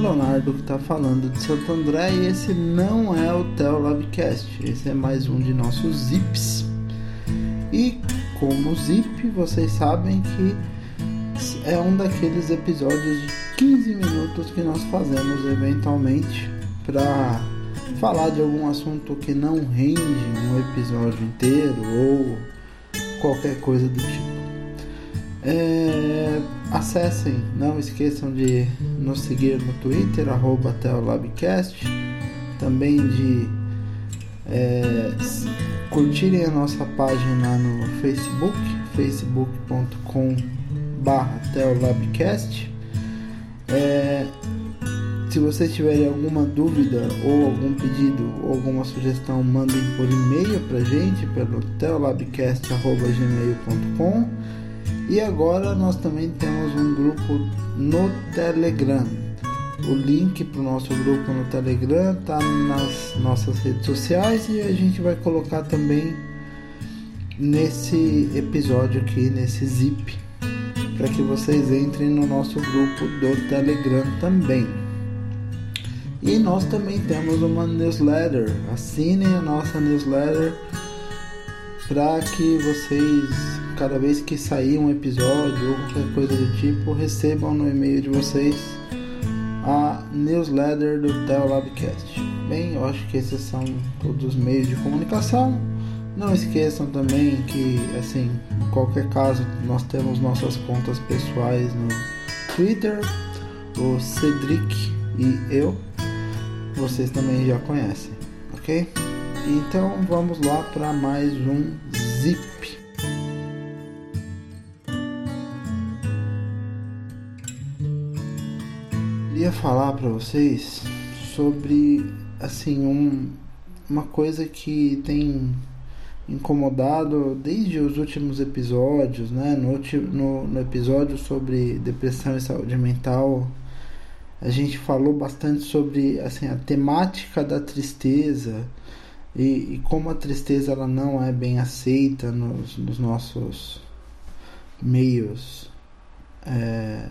Leonardo que está falando de Santo André e esse não é o Theo Labcast, esse é mais um de nossos zips. E como zip, vocês sabem que é um daqueles episódios de 15 minutos que nós fazemos eventualmente para falar de algum assunto que não rende um episódio inteiro ou qualquer coisa do tipo. É, acessem, não esqueçam de nos seguir no Twitter, arroba Teolabcast, também de é, curtirem a nossa página no Facebook, facebook.com barra. É, se vocês tiverem alguma dúvida ou algum pedido ou alguma sugestão, mandem por e-mail para gente pelo teolabcast.gmail.com e agora nós também temos um grupo no Telegram. O link para o nosso grupo no Telegram está nas nossas redes sociais e a gente vai colocar também nesse episódio aqui, nesse zip, para que vocês entrem no nosso grupo do Telegram também. E nós também temos uma newsletter. Assinem a nossa newsletter para que vocês cada vez que sair um episódio ou qualquer coisa do tipo, recebam no e-mail de vocês a newsletter do Teolabcast. Bem, eu acho que esses são todos os meios de comunicação. Não esqueçam também que, assim, em qualquer caso, nós temos nossas contas pessoais no Twitter, o Cedric e eu. Vocês também já conhecem, ok? Então vamos lá para mais um Zip. Queria falar para vocês sobre assim um, uma coisa que tem incomodado desde os últimos episódios, né? No, no, no episódio sobre depressão e saúde mental, a gente falou bastante sobre assim a temática da tristeza e, e como a tristeza ela não é bem aceita nos, nos nossos meios é,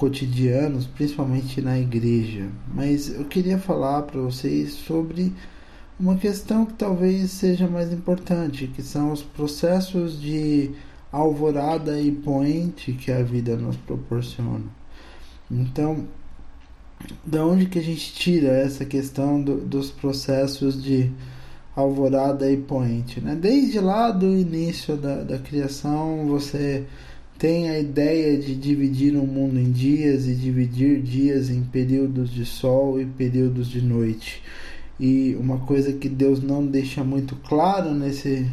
cotidianos, principalmente na igreja. Mas eu queria falar para vocês sobre uma questão que talvez seja mais importante, que são os processos de alvorada e poente que a vida nos proporciona. Então, da onde que a gente tira essa questão do, dos processos de alvorada e poente? Né? Desde lá do início da, da criação, você tem a ideia de dividir o mundo em dias e dividir dias em períodos de sol e períodos de noite. E uma coisa que Deus não deixa muito claro nesse,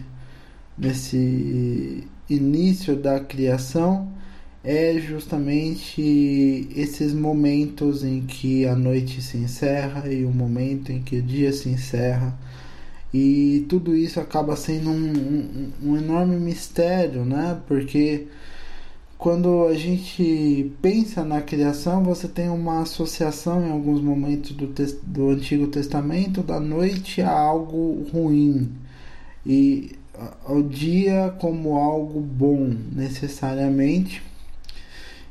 nesse início da criação é justamente esses momentos em que a noite se encerra e o momento em que o dia se encerra. E tudo isso acaba sendo um, um, um enorme mistério, né? Porque quando a gente pensa na criação, você tem uma associação em alguns momentos do, do Antigo Testamento da noite a algo ruim e ao dia como algo bom, necessariamente.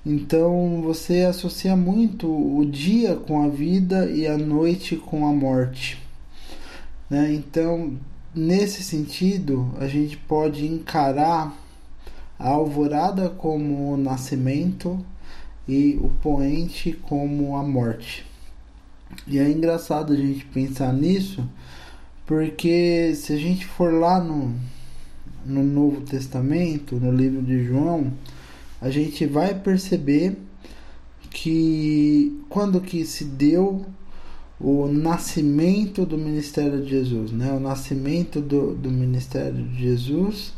Então você associa muito o dia com a vida e a noite com a morte. Né? Então, nesse sentido, a gente pode encarar a alvorada como o nascimento e o poente como a morte. E é engraçado a gente pensar nisso, porque se a gente for lá no, no Novo Testamento, no livro de João, a gente vai perceber que quando que se deu o nascimento do ministério de Jesus, né? O nascimento do, do ministério de Jesus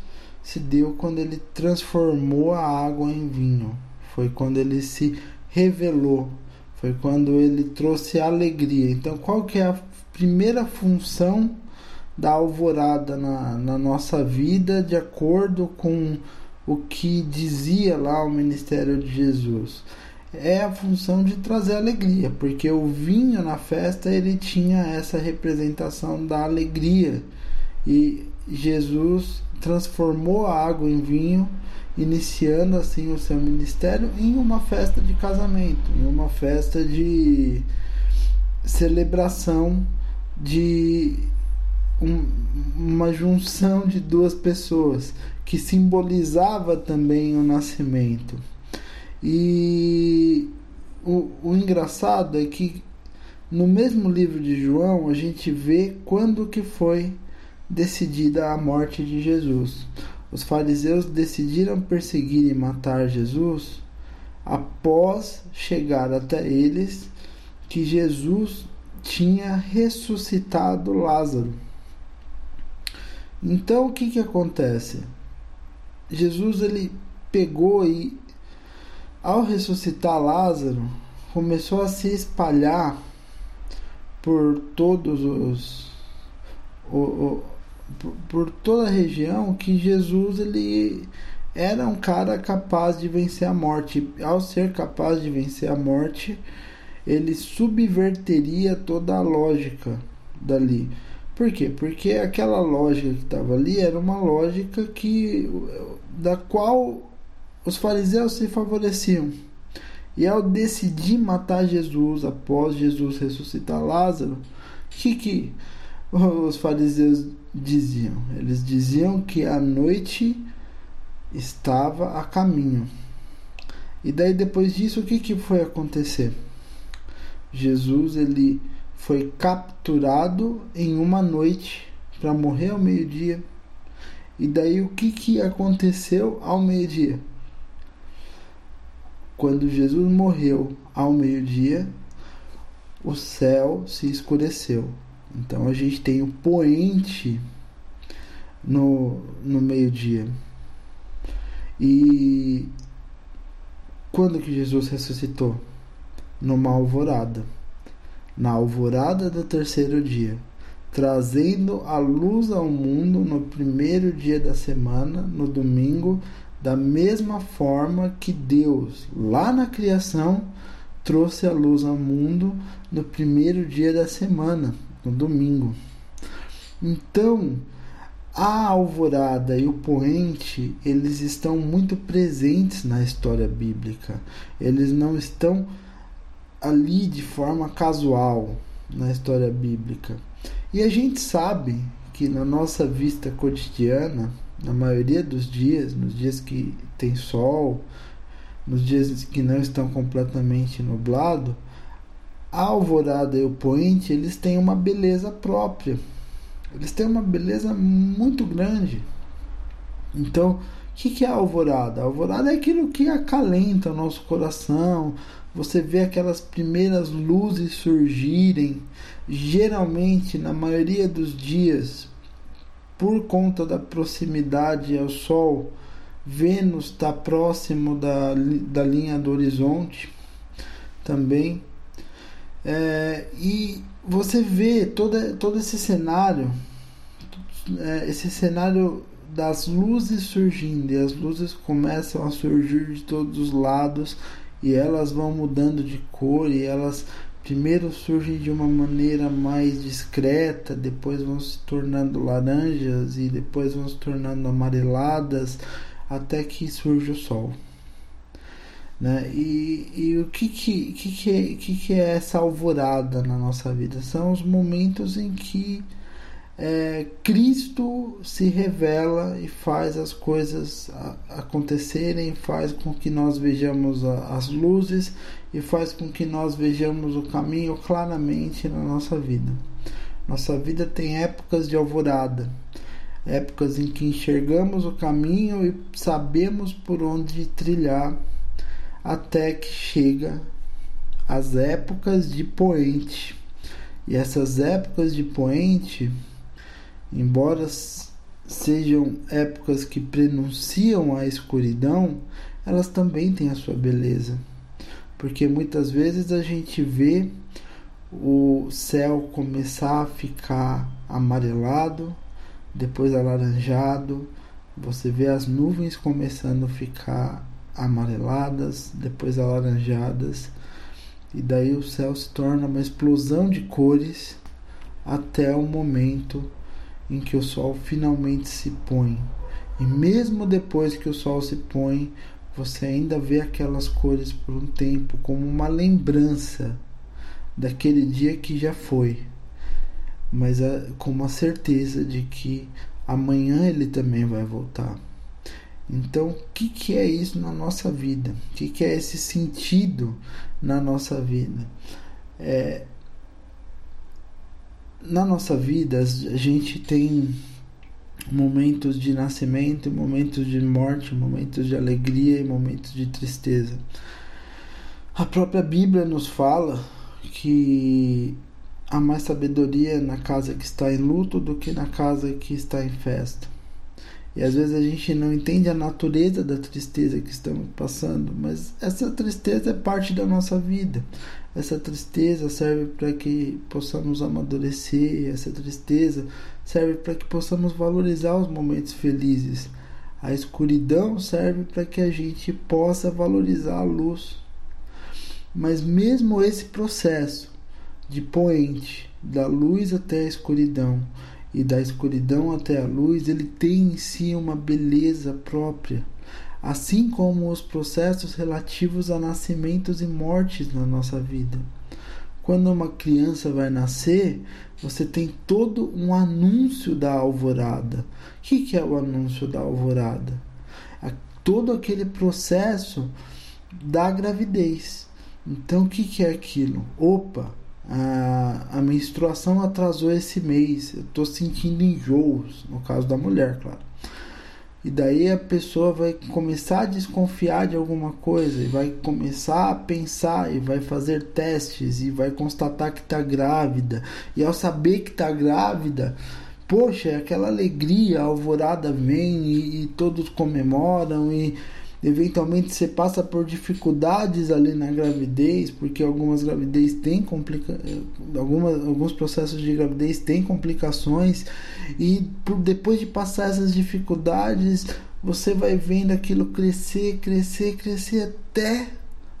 se deu quando ele transformou a água em vinho. Foi quando ele se revelou. Foi quando ele trouxe alegria. Então, qual que é a primeira função da alvorada na, na nossa vida, de acordo com o que dizia lá o ministério de Jesus? É a função de trazer alegria, porque o vinho na festa ele tinha essa representação da alegria. E Jesus transformou a água em vinho iniciando assim o seu ministério em uma festa de casamento, em uma festa de celebração de um, uma junção de duas pessoas que simbolizava também o nascimento. E o, o engraçado é que no mesmo livro de João a gente vê quando que foi decidida a morte de Jesus. Os fariseus decidiram perseguir e matar Jesus após chegar até eles que Jesus tinha ressuscitado Lázaro. Então o que que acontece? Jesus ele pegou e ao ressuscitar Lázaro começou a se espalhar por todos os o, por, por toda a região que Jesus ele era um cara capaz de vencer a morte. Ao ser capaz de vencer a morte, ele subverteria toda a lógica dali. Por quê? Porque aquela lógica que estava ali era uma lógica que da qual os fariseus se favoreciam. E ao decidir matar Jesus após Jesus ressuscitar Lázaro, que, que os fariseus diziam? Eles diziam que a noite estava a caminho. E daí depois disso, o que, que foi acontecer? Jesus ele foi capturado em uma noite para morrer ao meio-dia. E daí o que, que aconteceu ao meio-dia? Quando Jesus morreu ao meio-dia, o céu se escureceu. Então a gente tem o poente no, no meio-dia. E quando que Jesus ressuscitou? numa alvorada, na alvorada do terceiro dia, trazendo a luz ao mundo no primeiro dia da semana, no domingo, da mesma forma que Deus, lá na criação, trouxe a luz ao mundo no primeiro dia da semana, no domingo. Então, a alvorada e o poente, eles estão muito presentes na história bíblica. Eles não estão ali de forma casual na história bíblica. E a gente sabe que na nossa vista cotidiana, na maioria dos dias, nos dias que tem sol, nos dias que não estão completamente nublado, a alvorada e o poente, eles têm uma beleza própria. Eles têm uma beleza muito grande. Então, o que, que é a alvorada? A alvorada é aquilo que acalenta o nosso coração, você vê aquelas primeiras luzes surgirem, geralmente na maioria dos dias, por conta da proximidade ao Sol, Vênus está próximo da, da linha do horizonte também. É, e você vê todo, todo esse cenário, é, esse cenário das luzes surgindo, e as luzes começam a surgir de todos os lados e elas vão mudando de cor e elas primeiro surgem de uma maneira mais discreta, depois vão se tornando laranjas e depois vão se tornando amareladas até que surge o sol. Né? E, e o que que, que, que, é, que, que é essa alvorada na nossa vida? São os momentos em que é, Cristo se revela e faz as coisas acontecerem, faz com que nós vejamos a, as luzes e faz com que nós vejamos o caminho claramente na nossa vida. Nossa vida tem épocas de alvorada, épocas em que enxergamos o caminho e sabemos por onde trilhar, até que chega as épocas de poente. E essas épocas de poente embora sejam épocas que prenunciam a escuridão, elas também têm a sua beleza. Porque muitas vezes a gente vê o céu começar a ficar amarelado, depois alaranjado, você vê as nuvens começando a ficar amareladas, depois alaranjadas, e daí o céu se torna uma explosão de cores até o momento em que o sol finalmente se põe. E mesmo depois que o sol se põe, você ainda vê aquelas cores por um tempo como uma lembrança daquele dia que já foi, mas com uma certeza de que amanhã ele também vai voltar. Então, o que, que é isso na nossa vida? O que, que é esse sentido na nossa vida? É, na nossa vida, a gente tem momentos de nascimento, momentos de morte, momentos de alegria e momentos de tristeza. A própria Bíblia nos fala que há mais sabedoria na casa que está em luto do que na casa que está em festa. E às vezes a gente não entende a natureza da tristeza que estamos passando, mas essa tristeza é parte da nossa vida. Essa tristeza serve para que possamos amadurecer, essa tristeza serve para que possamos valorizar os momentos felizes. A escuridão serve para que a gente possa valorizar a luz. Mas mesmo esse processo de poente, da luz até a escuridão, e da escuridão até a luz, ele tem em si uma beleza própria, assim como os processos relativos a nascimentos e mortes na nossa vida. Quando uma criança vai nascer, você tem todo um anúncio da alvorada. O que é o anúncio da alvorada? Todo aquele processo da gravidez. Então, o que é aquilo? Opa, a, a menstruação atrasou esse mês, eu estou sentindo enjoos, no caso da mulher, claro. E daí a pessoa vai começar a desconfiar de alguma coisa e vai começar a pensar e vai fazer testes e vai constatar que está grávida. E ao saber que está grávida, poxa, aquela alegria, a alvorada vem e, e todos comemoram e Eventualmente você passa por dificuldades ali na gravidez, porque algumas gravidez têm complica algumas, alguns processos de gravidez têm complicações e depois de passar essas dificuldades, você vai vendo aquilo crescer, crescer, crescer até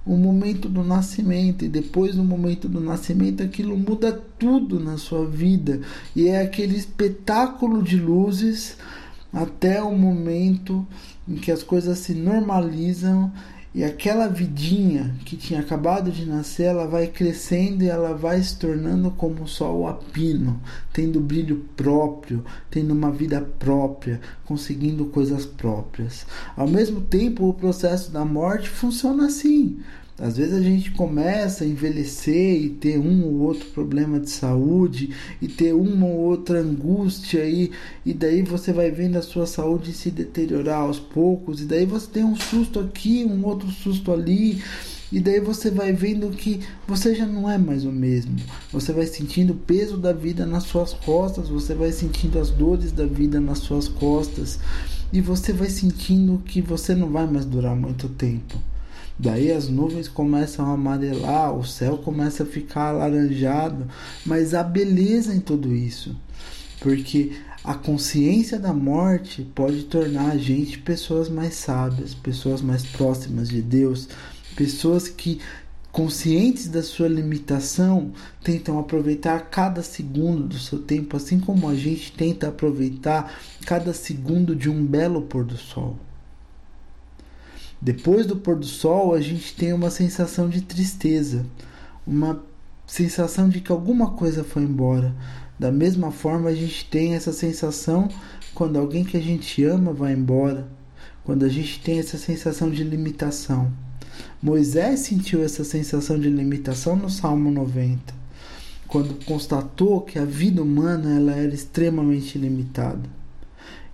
o momento do nascimento. E depois do momento do nascimento aquilo muda tudo na sua vida. E é aquele espetáculo de luzes até o momento em que as coisas se normalizam e aquela vidinha que tinha acabado de nascer, ela vai crescendo e ela vai se tornando como o sol a pino, tendo brilho próprio, tendo uma vida própria, conseguindo coisas próprias. Ao mesmo tempo, o processo da morte funciona assim. Às vezes a gente começa a envelhecer e ter um ou outro problema de saúde e ter uma ou outra angústia aí, e daí você vai vendo a sua saúde se deteriorar aos poucos, e daí você tem um susto aqui, um outro susto ali, e daí você vai vendo que você já não é mais o mesmo. Você vai sentindo o peso da vida nas suas costas, você vai sentindo as dores da vida nas suas costas, e você vai sentindo que você não vai mais durar muito tempo. Daí as nuvens começam a amarelar, o céu começa a ficar alaranjado, mas há beleza em tudo isso, porque a consciência da morte pode tornar a gente pessoas mais sábias, pessoas mais próximas de Deus, pessoas que conscientes da sua limitação, tentam aproveitar cada segundo do seu tempo, assim como a gente tenta aproveitar cada segundo de um belo pôr do sol. Depois do pôr do sol, a gente tem uma sensação de tristeza, uma sensação de que alguma coisa foi embora. Da mesma forma, a gente tem essa sensação quando alguém que a gente ama vai embora, quando a gente tem essa sensação de limitação. Moisés sentiu essa sensação de limitação no Salmo 90, quando constatou que a vida humana ela era extremamente limitada.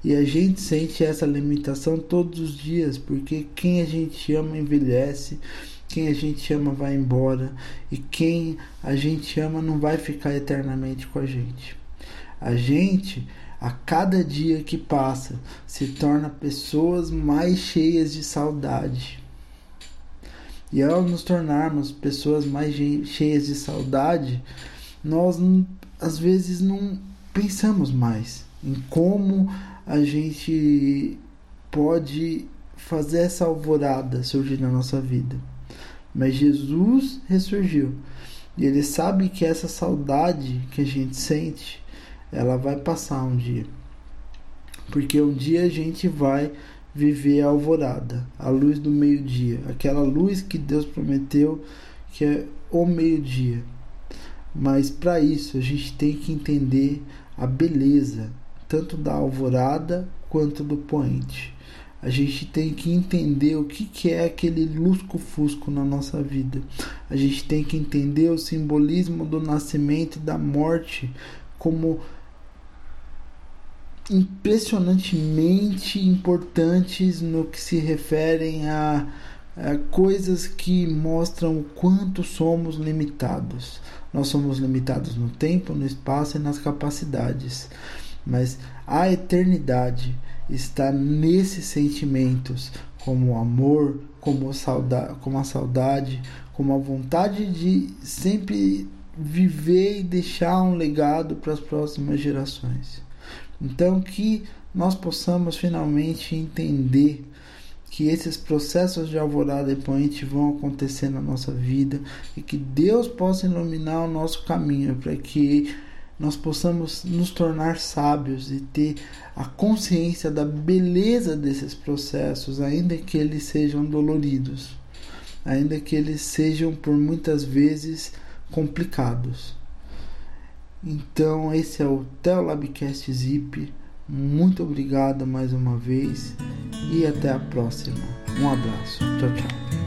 E a gente sente essa limitação todos os dias, porque quem a gente ama envelhece, quem a gente ama vai embora, e quem a gente ama não vai ficar eternamente com a gente. A gente, a cada dia que passa, se torna pessoas mais cheias de saudade. E ao nos tornarmos pessoas mais cheias de saudade, nós às vezes não pensamos mais em como a gente pode fazer essa alvorada surgir na nossa vida. Mas Jesus ressurgiu. E ele sabe que essa saudade que a gente sente, ela vai passar um dia. porque um dia a gente vai viver a alvorada, a luz do meio-dia, aquela luz que Deus prometeu que é o meio-dia. Mas para isso a gente tem que entender a beleza tanto da alvorada quanto do poente. A gente tem que entender o que, que é aquele lusco-fusco na nossa vida. A gente tem que entender o simbolismo do nascimento e da morte como impressionantemente importantes no que se referem a, a, coisas que mostram o quanto somos limitados. Nós somos limitados no tempo, no espaço e nas capacidades, mas a eternidade está nesses sentimentos, como o amor, como, saudade, como a saudade, como a vontade de sempre viver e deixar um legado para as próximas gerações. Então, que nós possamos finalmente entender que esses processos de alvorada e poente vão acontecer na nossa vida e que Deus possa iluminar o nosso caminho para que nós possamos nos tornar sábios e ter a consciência da beleza desses processos, ainda que eles sejam doloridos, ainda que eles sejam por muitas vezes complicados. Então, esse é o Teolabcast Zip. Muito obrigado mais uma vez e até a próxima. Um abraço. Tchau, tchau.